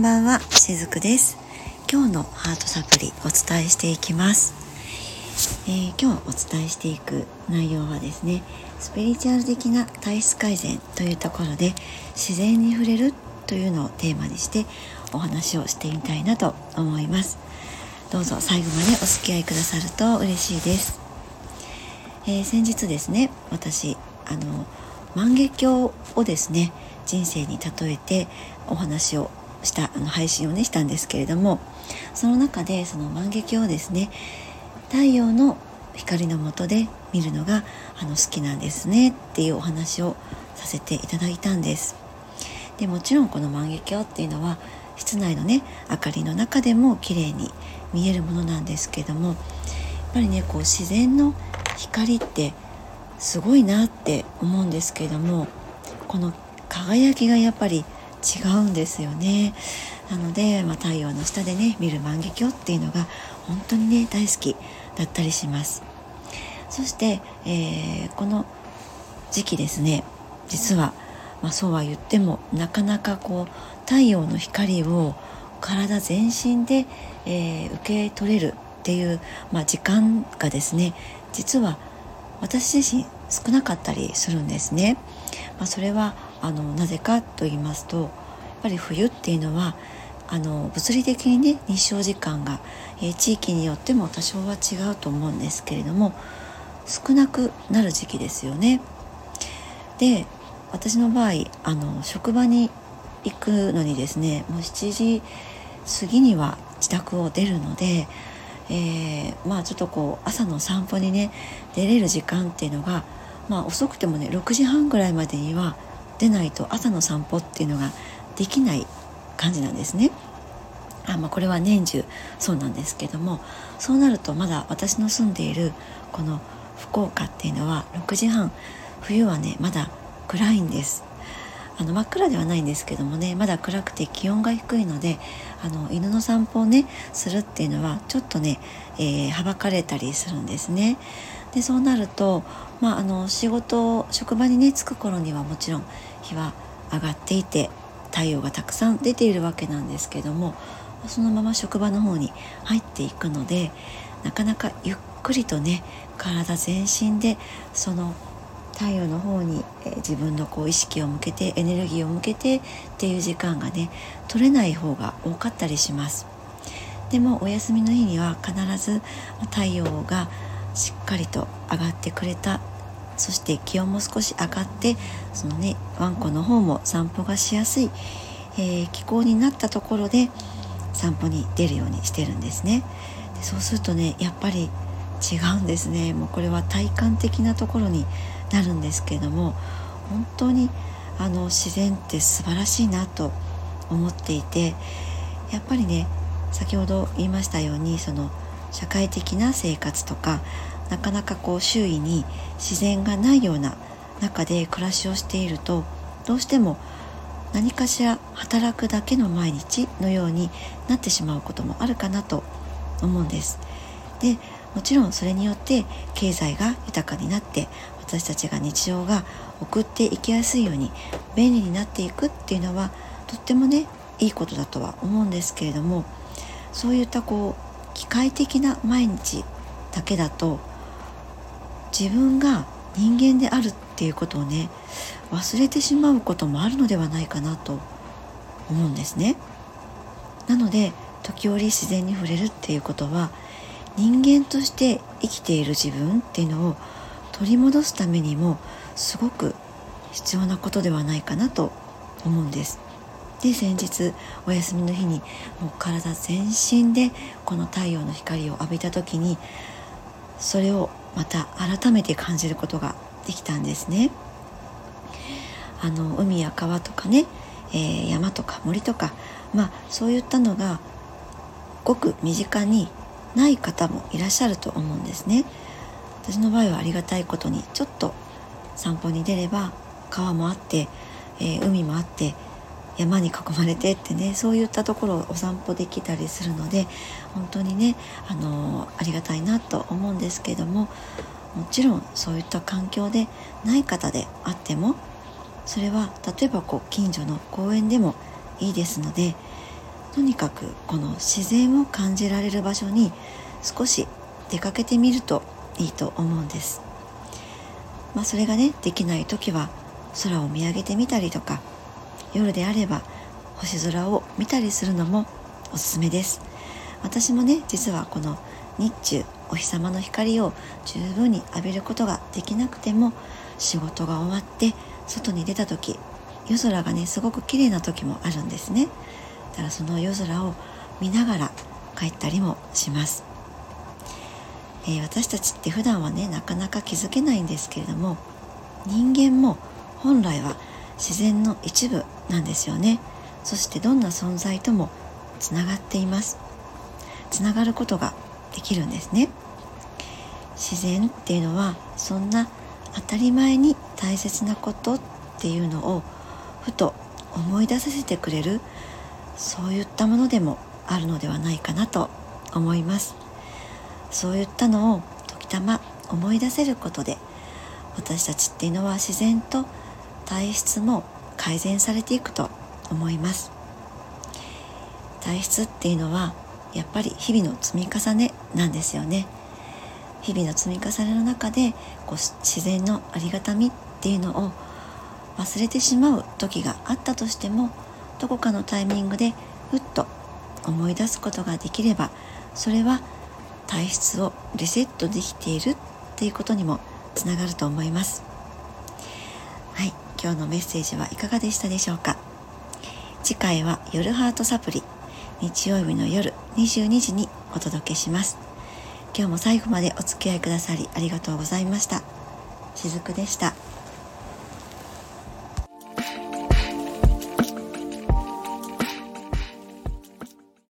んばんは、しずくです。今日のハートサプリお伝えしていきます。えー、今日お伝えしていく内容はですね、スピリチュアル的な体質改善というところで自然に触れるというのをテーマにしてお話をしてみたいなと思います。どうぞ最後までお付き合いくださると嬉しいです。えー、先日ですね、私、あの、万華鏡をですね、人生に例えてお話をしたあの配信をねしたんですけれどもその中でその万華鏡をですね太陽の光の下で見るのがあの好きなんですねっていうお話をさせていただいたんです。でもちろんこの万華鏡っていうのは室内のね明かりの中でも綺麗に見えるものなんですけどもやっぱりねこう自然の光ってすごいなって思うんですけどもこの輝きがやっぱり違うんですよねなので、まあ、太陽の下でね見る万華鏡っていうのが本当にね大好きだったりしますそして、えー、この時期ですね実は、まあ、そうは言ってもなかなかこう太陽の光を体全身で、えー、受け取れるっていう、まあ、時間がですね実は私自身少なかったりするんですね。まあ、それはあのなぜかと言いますとやっぱり冬っていうのはあの物理的にね日照時間が、えー、地域によっても多少は違うと思うんですけれども少なくなる時期ですよね。で私の場合あの職場に行くのにですねもう7時過ぎには自宅を出るので、えー、まあちょっとこう朝の散歩にね出れる時間っていうのがまあ遅くてもね6時半ぐらいまでには出ないと朝の散歩っていうのができない感じなんですね。あまあ、これは年中そうなんですけどもそうなるとまだ私の住んでいるこの福岡っていうのは6時半冬はねまだ暗いんですあの真っ暗ではないんですけどもねまだ暗くて気温が低いのであの犬の散歩をねするっていうのはちょっとね、えー、はばかれたりするんですねでそうなると、まあ、あの仕事職場にね着く頃にはもちろん日は上がっていて太陽がたくさん出ているわけなんですけどもそのまま職場の方に入っていくのでなかなかゆっくりとね体全身でその太陽の方に、え自分のこう意識を向けてエネルギーを向けてっていう時間がね取れない方が多かったりします。でもお休みの日には必ず太陽がしっかりと上がってくれた。そして気温も少し上がってそのねワンコの方も散歩がしやすい、えー、気候になったところで散歩に出るようにしてるんですね。でそうするとねやっぱり違うんですね。もうこれは体感的なところになるんですけども本当にあの自然って素晴らしいなと思っていてやっぱりね先ほど言いましたようにその社会的な生活とかなかなかこう周囲に自然がないような中で暮らしをしているとどうしても何かしら働くだけの毎日のようになってしまうこともあるかなと思うんです。でもちろんそれによって経済が豊かになって私たちが日常が送っていきやすいように便利になっていくっていうのはとってもねいいことだとは思うんですけれどもそういったこう機械的な毎日だけだと自分が人間であるっていうことをね忘れてしまうこともあるのではないかなと思うんですね。なので時折自然に触れるっていうことは人間として生きている自分っていうのを取り戻すためにもすごく必要なことではないかなと思うんです。で先日お休みの日にもう体全身でこの太陽の光を浴びた時にそれをまた改めて感じることができたんですね。あの海や川とかね、えー、山とか森とかまあそういったのがごく身近にない方もいらっしゃると思うんですね。私の場合はありがたいことにちょっと散歩に出れば川もあって、えー、海もあって山に囲まれてってねそういったところをお散歩できたりするので本当にね、あの、ありがたいなと思うんですけどももちろんそういった環境でない方であってもそれは例えばこう近所の公園でもいいですのでとにかくこの自然を感じられる場所に少し出かけてみるといいと思うんです。まあ、それがねできない時は空を見上げてみたりとか夜であれば星空を見たりするのもおすすめです。私もね実はこの日中お日様の光を十分に浴びることができなくても仕事が終わって外に出た時夜空がねすごく綺麗な時もあるんですね。だからその夜空を見ながら帰ったりもします、えー、私たちって普段はねなかなか気づけないんですけれども人間も本来は自然の一部なんですよね。そしてどんな存在ともつながっています。つながることができるんですね。自然っていうのはそんな当たり前に大切なことっていうのをふと思い出させてくれるそういったものでもあるのではないかなと思います。そういったのを時たま思い出せることで私たちっていうのは自然と体質も改善されていくと思います。体質っていうのはやっぱり日々の積み重ねなんですよね。日々の積み重ねの中でこう自然のありがたみっていうのを忘れてしまう時があったとしてもどこかのタイミングでふっと思い出すことができればそれは体質をリセットできているっていうことにもつながると思います。はい。今日のメッセージはいかがでしたでしょうか？次回は夜ハートサプリ日曜日の夜22時にお届けします。今日も最後までお付き合いくださりありがとうございました。しずくでした。